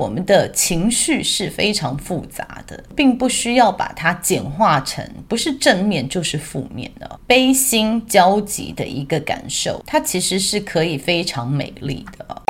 我们的情绪是非常复杂的，并不需要把它简化成不是正面就是负面的，悲心交集的一个感受，它其实是可以非常美丽的。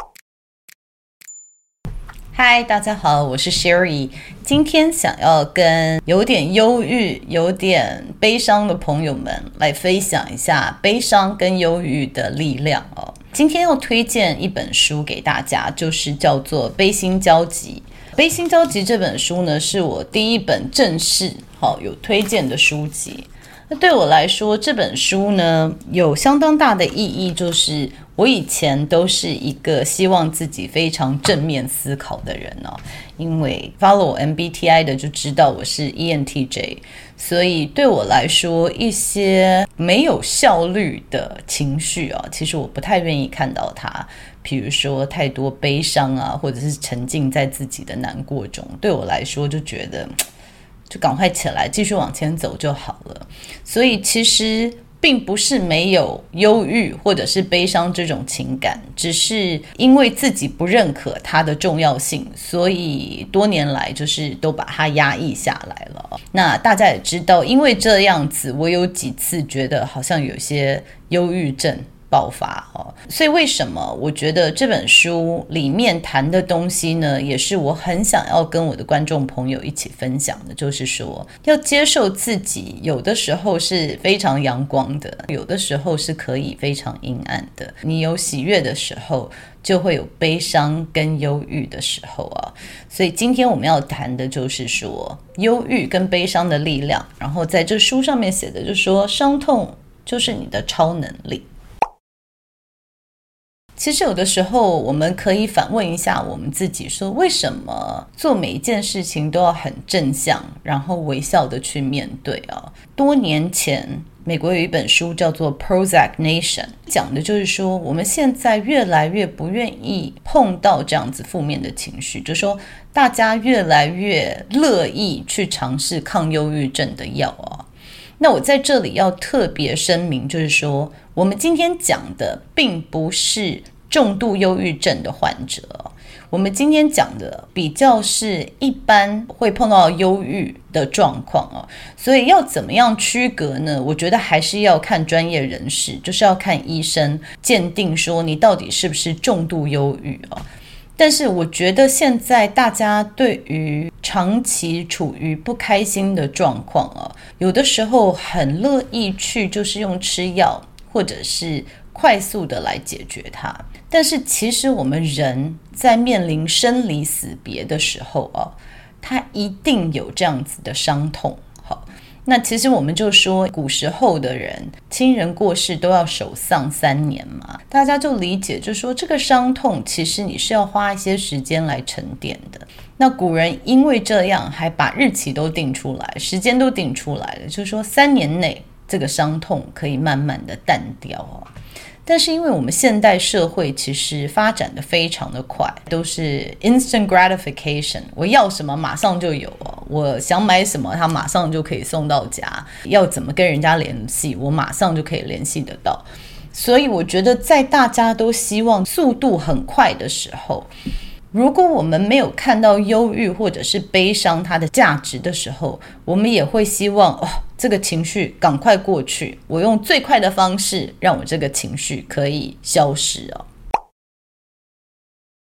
嗨，大家好，我是 Sherry，今天想要跟有点忧郁、有点悲伤的朋友们来分享一下悲伤跟忧郁的力量哦。今天要推荐一本书给大家，就是叫做《悲心交集》。《悲心交集》这本书呢，是我第一本正式好有推荐的书籍。那对我来说，这本书呢有相当大的意义，就是我以前都是一个希望自己非常正面思考的人哦。因为 follow MBTI 的就知道我是 ENTJ，所以对我来说，一些没有效率的情绪啊，其实我不太愿意看到它。比如说太多悲伤啊，或者是沉浸在自己的难过中，对我来说就觉得。就赶快起来，继续往前走就好了。所以其实并不是没有忧郁或者是悲伤这种情感，只是因为自己不认可它的重要性，所以多年来就是都把它压抑下来了。那大家也知道，因为这样子，我有几次觉得好像有些忧郁症。爆发哦，所以为什么我觉得这本书里面谈的东西呢，也是我很想要跟我的观众朋友一起分享的，就是说要接受自己，有的时候是非常阳光的，有的时候是可以非常阴暗的。你有喜悦的时候，就会有悲伤跟忧郁的时候啊。所以今天我们要谈的就是说忧郁跟悲伤的力量。然后在这书上面写的就说，伤痛就是你的超能力。其实有的时候，我们可以反问一下我们自己：说为什么做每一件事情都要很正向，然后微笑的去面对啊？多年前，美国有一本书叫做《Prozac Nation》，讲的就是说，我们现在越来越不愿意碰到这样子负面的情绪，就是说大家越来越乐意去尝试抗忧郁症的药啊。那我在这里要特别声明，就是说，我们今天讲的并不是重度忧郁症的患者，我们今天讲的比较是一般会碰到忧郁的状况啊。所以要怎么样区隔呢？我觉得还是要看专业人士，就是要看医生鉴定，说你到底是不是重度忧郁啊。但是我觉得现在大家对于长期处于不开心的状况啊，有的时候很乐意去就是用吃药或者是快速的来解决它。但是其实我们人在面临生离死别的时候啊，他一定有这样子的伤痛。好那其实我们就说，古时候的人亲人过世都要守丧三年嘛，大家就理解，就说这个伤痛其实你是要花一些时间来沉淀的。那古人因为这样，还把日期都定出来，时间都定出来了，就是说三年内这个伤痛可以慢慢的淡掉哦。但是，因为我们现代社会其实发展的非常的快，都是 instant gratification，我要什么马上就有哦，我想买什么，它马上就可以送到家。要怎么跟人家联系，我马上就可以联系得到。所以，我觉得在大家都希望速度很快的时候，如果我们没有看到忧郁或者是悲伤它的价值的时候，我们也会希望哦，这个情绪赶快过去，我用最快的方式让我这个情绪可以消失哦。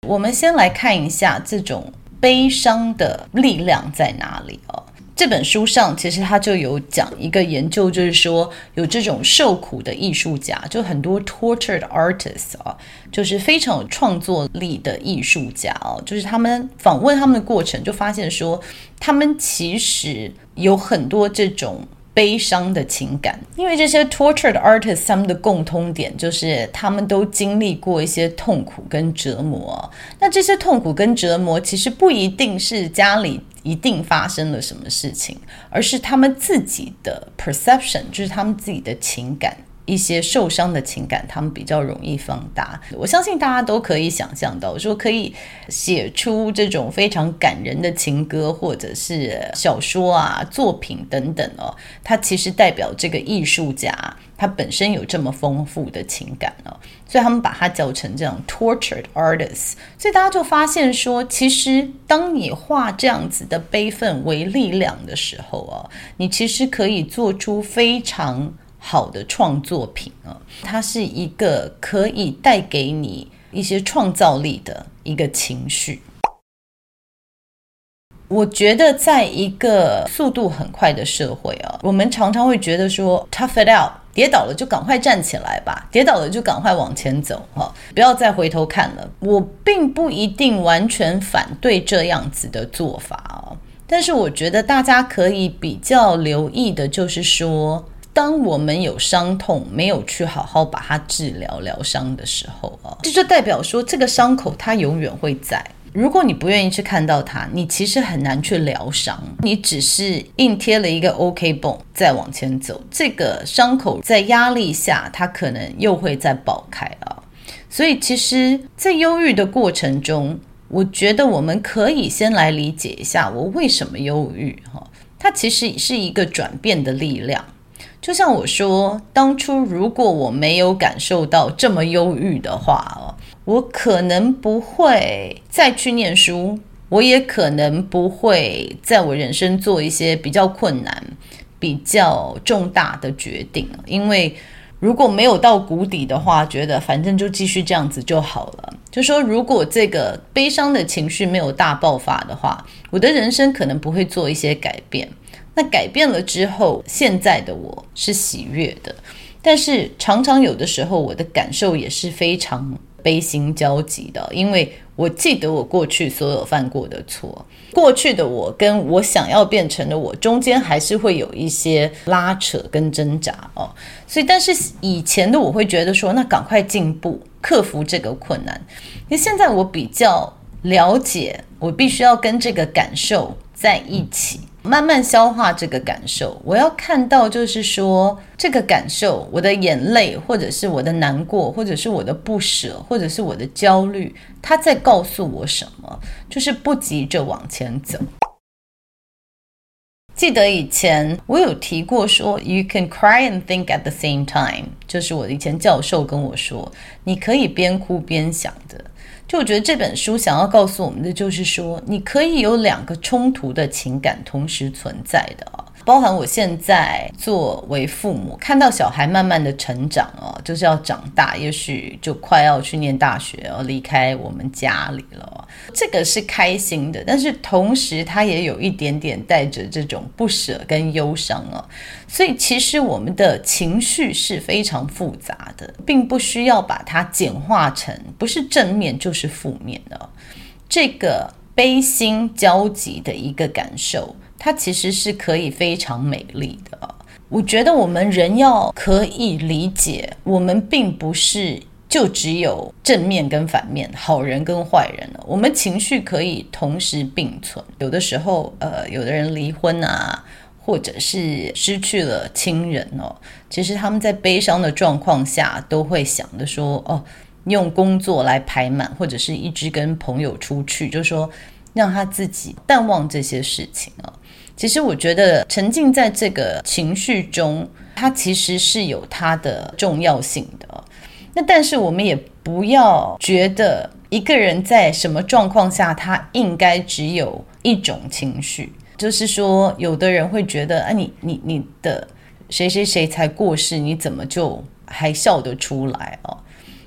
我们先来看一下这种悲伤的力量在哪里哦。这本书上其实他就有讲一个研究，就是说有这种受苦的艺术家，就很多 tortured artists 啊，就是非常有创作力的艺术家哦，就是他们访问他们的过程，就发现说他们其实有很多这种。悲伤的情感，因为这些 tortured artists 他们的共通点就是他们都经历过一些痛苦跟折磨。那这些痛苦跟折磨其实不一定是家里一定发生了什么事情，而是他们自己的 perception，就是他们自己的情感。一些受伤的情感，他们比较容易放大。我相信大家都可以想象到，说可以写出这种非常感人的情歌，或者是小说啊、作品等等哦，它其实代表这个艺术家他本身有这么丰富的情感哦，所以他们把它叫成这样 tortured artists。所以大家就发现说，其实当你化这样子的悲愤为力量的时候啊，你其实可以做出非常。好的创作品啊，它是一个可以带给你一些创造力的一个情绪。我觉得，在一个速度很快的社会啊，我们常常会觉得说 “tough it out”，跌倒了就赶快站起来吧，跌倒了就赶快往前走哈，不要再回头看了。我并不一定完全反对这样子的做法啊，但是我觉得大家可以比较留意的就是说。当我们有伤痛，没有去好好把它治疗疗伤的时候啊，这就代表说这个伤口它永远会在。如果你不愿意去看到它，你其实很难去疗伤。你只是硬贴了一个 OK 绷，再往前走，这个伤口在压力下，它可能又会再爆开啊。所以，其实，在忧郁的过程中，我觉得我们可以先来理解一下我为什么忧郁哈。它其实是一个转变的力量。就像我说，当初如果我没有感受到这么忧郁的话哦，我可能不会再去念书，我也可能不会在我人生做一些比较困难、比较重大的决定。因为如果没有到谷底的话，觉得反正就继续这样子就好了。就说如果这个悲伤的情绪没有大爆发的话，我的人生可能不会做一些改变。那改变了之后，现在的我是喜悦的，但是常常有的时候，我的感受也是非常悲心交集的，因为我记得我过去所有犯过的错，过去的我跟我想要变成的我中间还是会有一些拉扯跟挣扎哦，所以但是以前的我会觉得说，那赶快进步，克服这个困难，因为现在我比较了解，我必须要跟这个感受在一起。慢慢消化这个感受，我要看到就是说，这个感受，我的眼泪，或者是我的难过，或者是我的不舍，或者是我的焦虑，它在告诉我什么？就是不急着往前走。记得以前我有提过说，You can cry and think at the same time，就是我以前教授跟我说，你可以边哭边想的。就我觉得这本书想要告诉我们的，就是说你可以有两个冲突的情感同时存在的啊。包含我现在作为父母，看到小孩慢慢的成长哦，就是要长大，也许就快要去念大学，要离开我们家里了。这个是开心的，但是同时他也有一点点带着这种不舍跟忧伤啊。所以其实我们的情绪是非常复杂的，并不需要把它简化成不是正面就是负面的。这个悲心交集的一个感受。它其实是可以非常美丽的。我觉得我们人要可以理解，我们并不是就只有正面跟反面，好人跟坏人了。我们情绪可以同时并存。有的时候，呃，有的人离婚啊，或者是失去了亲人哦，其实他们在悲伤的状况下，都会想着说，哦，用工作来排满，或者是一直跟朋友出去，就说让他自己淡忘这些事情啊。其实我觉得沉浸在这个情绪中，它其实是有它的重要性的。那但是我们也不要觉得一个人在什么状况下，他应该只有一种情绪。就是说，有的人会觉得，啊，你你你的谁谁谁才过世，你怎么就还笑得出来哦？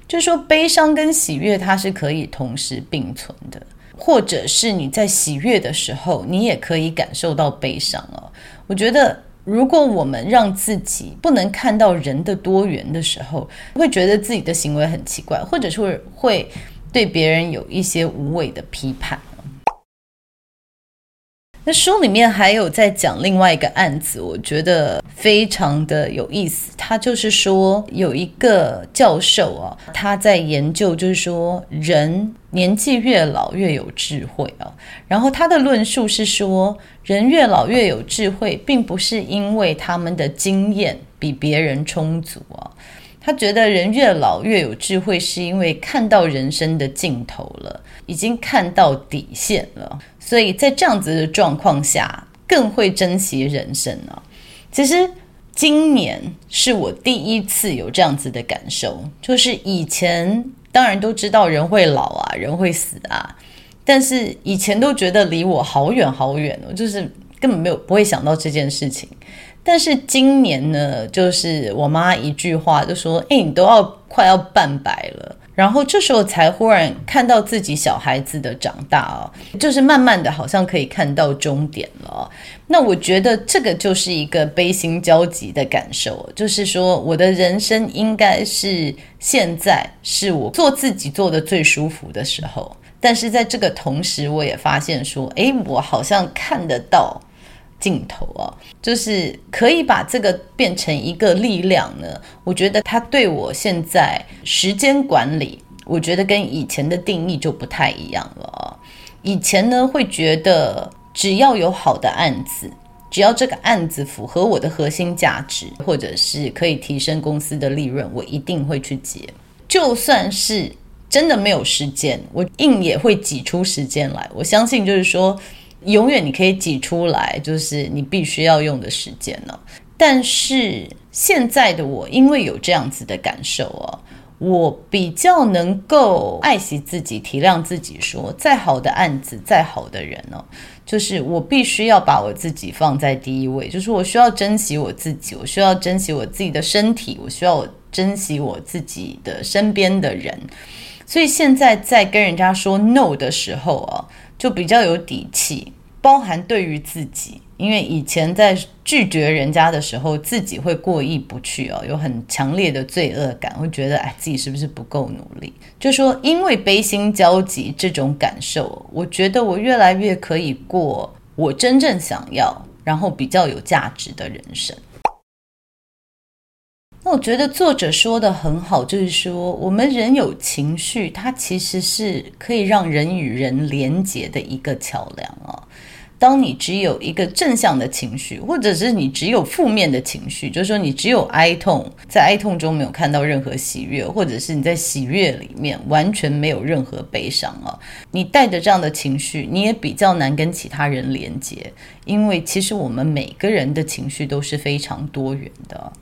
就是说，悲伤跟喜悦它是可以同时并存的。或者是你在喜悦的时候，你也可以感受到悲伤哦。我觉得，如果我们让自己不能看到人的多元的时候，会觉得自己的行为很奇怪，或者是会对别人有一些无谓的批判。那书里面还有在讲另外一个案子，我觉得非常的有意思。他就是说，有一个教授啊，他在研究，就是说人年纪越老越有智慧啊。然后他的论述是说，人越老越有智慧，并不是因为他们的经验比别人充足啊。他觉得人越老越有智慧，是因为看到人生的尽头了，已经看到底线了，所以在这样子的状况下，更会珍惜人生啊。其实今年是我第一次有这样子的感受，就是以前当然都知道人会老啊，人会死啊，但是以前都觉得离我好远好远哦，就是根本没有不会想到这件事情。但是今年呢，就是我妈一句话就说：“哎，你都要快要半百了。”然后这时候才忽然看到自己小孩子的长大哦，就是慢慢的好像可以看到终点了。那我觉得这个就是一个悲心交集的感受，就是说我的人生应该是现在是我做自己做的最舒服的时候，但是在这个同时，我也发现说：“哎，我好像看得到。”镜头啊，就是可以把这个变成一个力量呢。我觉得它对我现在时间管理，我觉得跟以前的定义就不太一样了。以前呢，会觉得只要有好的案子，只要这个案子符合我的核心价值，或者是可以提升公司的利润，我一定会去接。就算是真的没有时间，我硬也会挤出时间来。我相信，就是说。永远你可以挤出来，就是你必须要用的时间呢。但是现在的我，因为有这样子的感受哦，我比较能够爱惜自己，体谅自己说，再好的案子，再好的人哦，就是我必须要把我自己放在第一位，就是我需要珍惜我自己，我需要珍惜我自己的身体，我需要珍惜我自己的身边的人。所以现在在跟人家说 no 的时候啊，就比较有底气。包含对于自己，因为以前在拒绝人家的时候，自己会过意不去哦，有很强烈的罪恶感，会觉得哎，自己是不是不够努力？就说因为悲心交集这种感受，我觉得我越来越可以过我真正想要，然后比较有价值的人生。那我觉得作者说的很好，就是说我们人有情绪，它其实是可以让人与人连接的一个桥梁啊。当你只有一个正向的情绪，或者是你只有负面的情绪，就是说你只有哀痛，在哀痛中没有看到任何喜悦，或者是你在喜悦里面完全没有任何悲伤啊，你带着这样的情绪，你也比较难跟其他人连接，因为其实我们每个人的情绪都是非常多元的。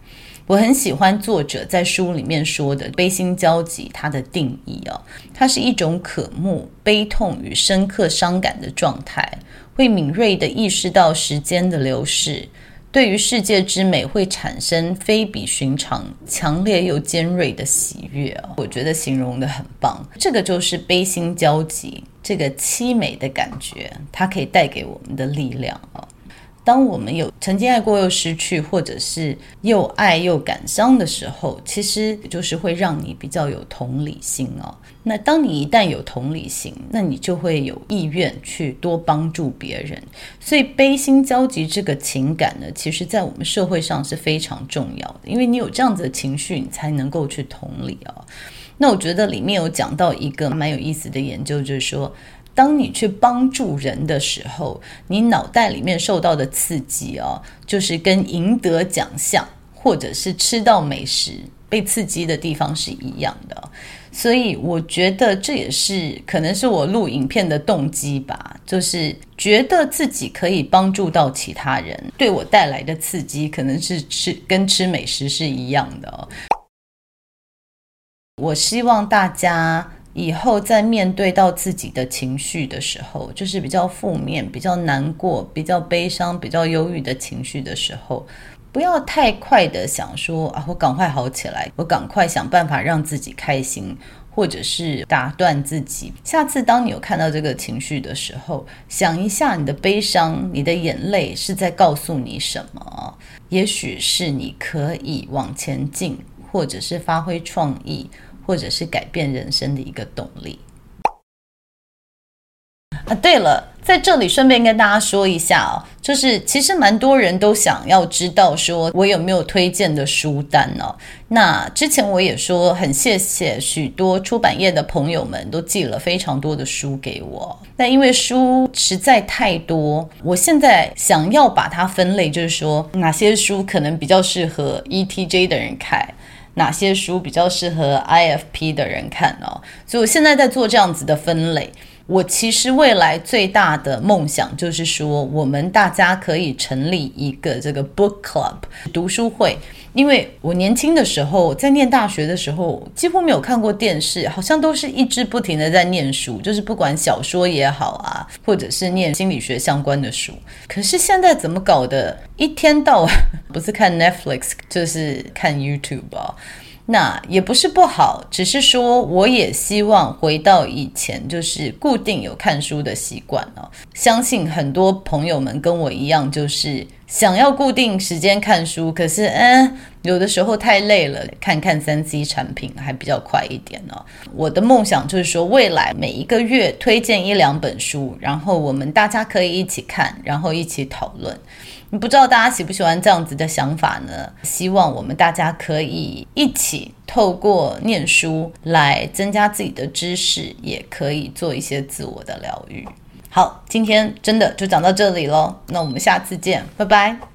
我很喜欢作者在书里面说的悲心交集，它的定义啊，它是一种渴慕、悲痛与深刻伤感的状态。会敏锐地意识到时间的流逝，对于世界之美会产生非比寻常、强烈又尖锐的喜悦。我觉得形容得很棒，这个就是悲心交集，这个凄美的感觉，它可以带给我们的力量啊。当我们有曾经爱过又失去，或者是又爱又感伤的时候，其实就是会让你比较有同理心哦。那当你一旦有同理心，那你就会有意愿去多帮助别人。所以悲心交集这个情感呢，其实在我们社会上是非常重要的，因为你有这样子的情绪，你才能够去同理哦。那我觉得里面有讲到一个蛮有意思的研究，就是说。当你去帮助人的时候，你脑袋里面受到的刺激哦，就是跟赢得奖项或者是吃到美食被刺激的地方是一样的。所以我觉得这也是可能是我录影片的动机吧，就是觉得自己可以帮助到其他人，对我带来的刺激可能是吃跟吃美食是一样的。我希望大家。以后在面对到自己的情绪的时候，就是比较负面、比较难过、比较悲伤、比较忧郁的情绪的时候，不要太快的想说啊，我赶快好起来，我赶快想办法让自己开心，或者是打断自己。下次当你有看到这个情绪的时候，想一下你的悲伤、你的眼泪是在告诉你什么？也许是你可以往前进，或者是发挥创意。或者是改变人生的一个动力啊！对了，在这里顺便跟大家说一下哦，就是其实蛮多人都想要知道，说我有没有推荐的书单哦。那之前我也说，很谢谢许多出版业的朋友们都寄了非常多的书给我。那因为书实在太多，我现在想要把它分类，就是说哪些书可能比较适合 ETJ 的人看。哪些书比较适合 IFP 的人看哦。所以我现在在做这样子的分类。我其实未来最大的梦想就是说，我们大家可以成立一个这个 book club 读书会。因为我年轻的时候，在念大学的时候，几乎没有看过电视，好像都是一直不停的在念书，就是不管小说也好啊，或者是念心理学相关的书。可是现在怎么搞的？一天到晚 不是看 Netflix，就是看 YouTube 啊。那也不是不好，只是说我也希望回到以前，就是固定有看书的习惯哦。相信很多朋友们跟我一样，就是想要固定时间看书，可是嗯，有的时候太累了，看看三 C 产品还比较快一点哦。我的梦想就是说，未来每一个月推荐一两本书，然后我们大家可以一起看，然后一起讨论。不知道大家喜不喜欢这样子的想法呢？希望我们大家可以一起透过念书来增加自己的知识，也可以做一些自我的疗愈。好，今天真的就讲到这里喽，那我们下次见，拜拜。